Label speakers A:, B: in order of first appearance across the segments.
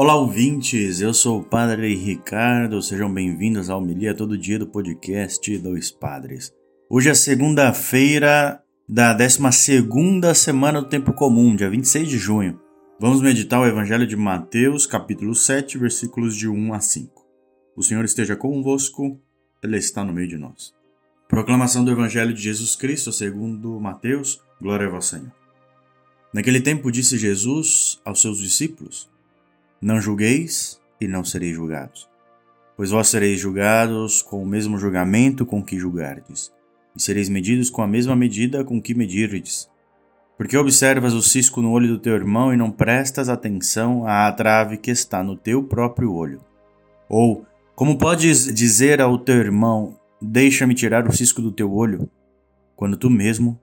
A: Olá, ouvintes! Eu sou o Padre Ricardo, sejam bem-vindos ao Homilia Todo Dia do podcast Dois Padres. Hoje é segunda-feira da 12 semana do Tempo Comum, dia 26 de junho. Vamos meditar o Evangelho de Mateus, capítulo 7, versículos de 1 a 5. O Senhor esteja convosco, Ele está no meio de nós. Proclamação do Evangelho de Jesus Cristo segundo Mateus, glória a vós, Senhor. Naquele tempo disse Jesus aos seus discípulos, não julgueis e não sereis julgados. Pois vós sereis julgados com o mesmo julgamento com que julgardes, e sereis medidos com a mesma medida com que medirdes. Porque observas o cisco no olho do teu irmão e não prestas atenção à trave que está no teu próprio olho? Ou, como podes dizer ao teu irmão, deixa-me tirar o cisco do teu olho, quando tu mesmo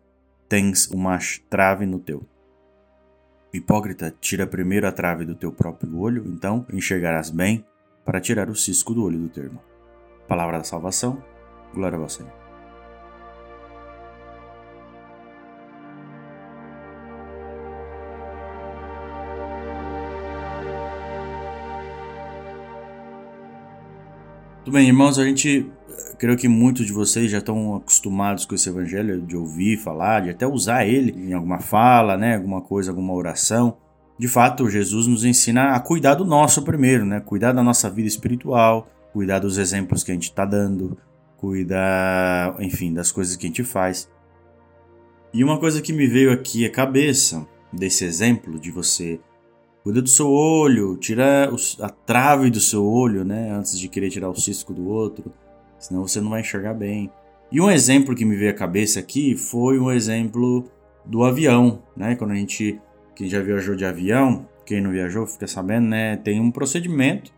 A: tens uma trave no teu? Hipócrita, tira primeiro a trave do teu próprio olho, então enxergarás bem para tirar o cisco do olho do teu irmão. Palavra da salvação, glória a você. Tudo bem, irmãos, a gente, creio que muitos de vocês já estão acostumados com esse evangelho, de ouvir falar, de até usar ele em alguma fala, né, alguma coisa, alguma oração. De fato, Jesus nos ensina a cuidar do nosso primeiro, né, cuidar da nossa vida espiritual, cuidar dos exemplos que a gente está dando, cuidar, enfim, das coisas que a gente faz. E uma coisa que me veio aqui à cabeça desse exemplo de você Cuida do seu olho, tira a trave do seu olho, né? Antes de querer tirar o cisco do outro, senão você não vai enxergar bem. E um exemplo que me veio à cabeça aqui foi um exemplo do avião, né? Quando a gente, quem já viajou de avião, quem não viajou fica sabendo, né? Tem um procedimento.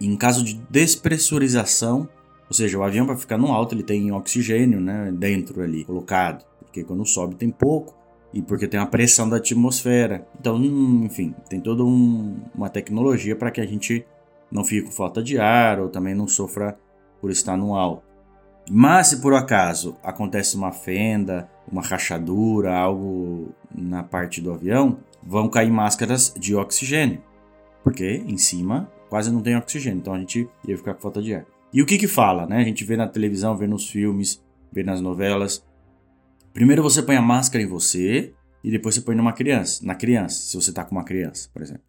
A: Em caso de despressurização, ou seja, o avião para ficar no alto ele tem oxigênio, né? Dentro ali colocado, porque quando sobe tem pouco e porque tem uma pressão da atmosfera. Então, enfim, tem toda um, uma tecnologia para que a gente não fique com falta de ar ou também não sofra por estar no alto. Mas se por acaso acontece uma fenda, uma rachadura, algo na parte do avião, vão cair máscaras de oxigênio, porque em cima quase não tem oxigênio, então a gente ia ficar com falta de ar. E o que que fala, né? A gente vê na televisão, vê nos filmes, vê nas novelas, Primeiro você põe a máscara em você e depois você põe numa criança, na criança, se você tá com uma criança, por exemplo.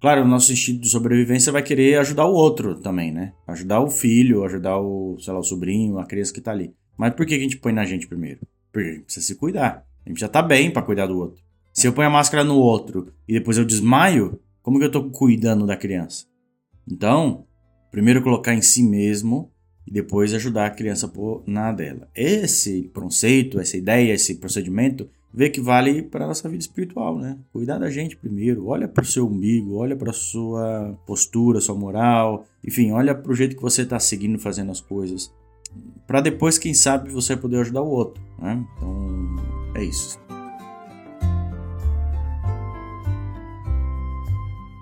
A: Claro, o nosso instinto de sobrevivência vai querer ajudar o outro também, né? Ajudar o filho, ajudar o, sei lá, o sobrinho, a criança que tá ali. Mas por que a gente põe na gente primeiro? Porque a gente precisa se cuidar. A gente já tá bem para cuidar do outro. Se eu ponho a máscara no outro e depois eu desmaio, como que eu tô cuidando da criança? Então, primeiro colocar em si mesmo e depois ajudar a criança a pôr na dela. Esse conceito, essa ideia, esse procedimento, vê que vale para a nossa vida espiritual, né? Cuidar da gente primeiro, olha para o seu umbigo, olha para a sua postura, sua moral, enfim, olha para o jeito que você está seguindo, fazendo as coisas, para depois, quem sabe, você poder ajudar o outro, né? Então, é isso.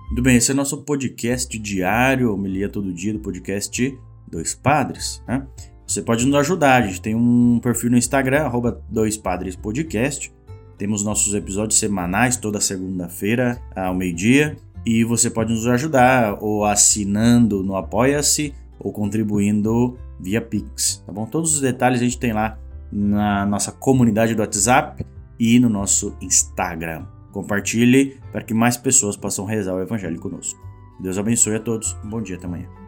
A: Muito bem, esse é o nosso podcast diário, homilia todo dia do podcast Dois Padres, né? Você pode nos ajudar, a gente tem um perfil no Instagram, arroba Dois Padres Podcast. Temos nossos episódios semanais toda segunda-feira ao meio-dia. E você pode nos ajudar ou assinando no Apoia-se ou contribuindo via Pix, tá bom? Todos os detalhes a gente tem lá na nossa comunidade do WhatsApp e no nosso Instagram. Compartilhe para que mais pessoas possam rezar o Evangelho conosco. Deus abençoe a todos. Bom dia até amanhã.